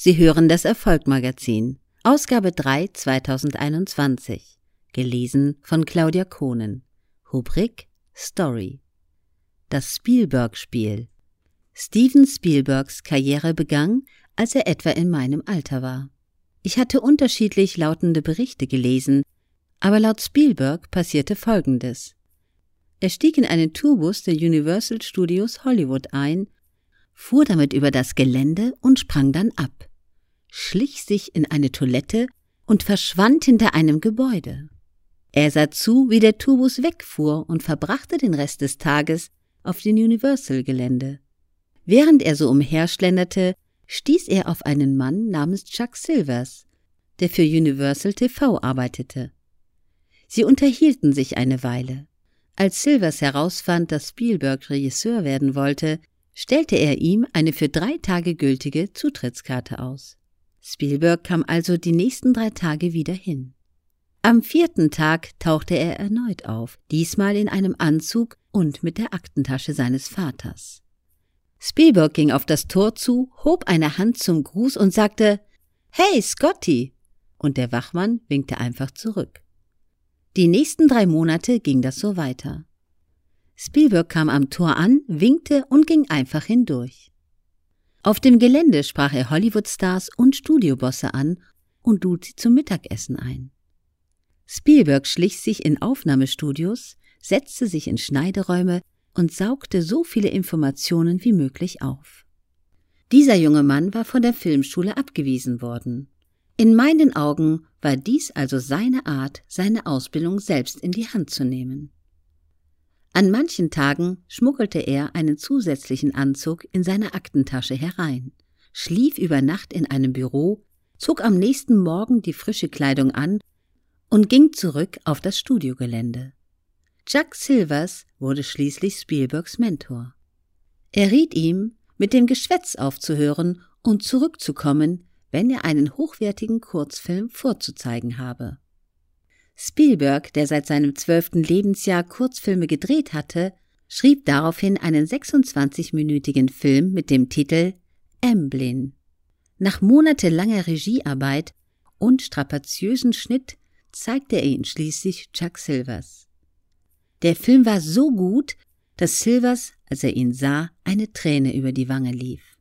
Sie hören das Erfolgmagazin, Ausgabe 3 2021, gelesen von Claudia Kohnen, Rubrik Story. Das Spielberg-Spiel. Steven Spielbergs Karriere begann, als er etwa in meinem Alter war. Ich hatte unterschiedlich lautende Berichte gelesen, aber laut Spielberg passierte Folgendes. Er stieg in einen Tourbus der Universal Studios Hollywood ein, fuhr damit über das Gelände und sprang dann ab, schlich sich in eine Toilette und verschwand hinter einem Gebäude. Er sah zu, wie der Tourbus wegfuhr und verbrachte den Rest des Tages auf dem Universal-Gelände. Während er so umherschlenderte, stieß er auf einen Mann namens Chuck Silvers, der für Universal TV arbeitete. Sie unterhielten sich eine Weile. Als Silvers herausfand, dass Spielberg Regisseur werden wollte, stellte er ihm eine für drei Tage gültige Zutrittskarte aus. Spielberg kam also die nächsten drei Tage wieder hin. Am vierten Tag tauchte er erneut auf, diesmal in einem Anzug und mit der Aktentasche seines Vaters. Spielberg ging auf das Tor zu, hob eine Hand zum Gruß und sagte Hey, Scotty! Und der Wachmann winkte einfach zurück. Die nächsten drei Monate ging das so weiter. Spielberg kam am Tor an, winkte und ging einfach hindurch. Auf dem Gelände sprach er Hollywood-Stars und Studiobosse an und lud sie zum Mittagessen ein. Spielberg schlich sich in Aufnahmestudios, setzte sich in Schneideräume und saugte so viele Informationen wie möglich auf. Dieser junge Mann war von der Filmschule abgewiesen worden. In meinen Augen war dies also seine Art, seine Ausbildung selbst in die Hand zu nehmen. An manchen Tagen schmuggelte er einen zusätzlichen Anzug in seine Aktentasche herein, schlief über Nacht in einem Büro, zog am nächsten Morgen die frische Kleidung an und ging zurück auf das Studiogelände. Chuck Silvers wurde schließlich Spielbergs Mentor. Er riet ihm, mit dem Geschwätz aufzuhören und zurückzukommen, wenn er einen hochwertigen Kurzfilm vorzuzeigen habe. Spielberg, der seit seinem zwölften Lebensjahr Kurzfilme gedreht hatte, schrieb daraufhin einen 26-minütigen Film mit dem Titel Emblin. Nach monatelanger Regiearbeit und strapaziösen Schnitt zeigte er ihn schließlich Chuck Silvers. Der Film war so gut, dass Silvers, als er ihn sah, eine Träne über die Wange lief.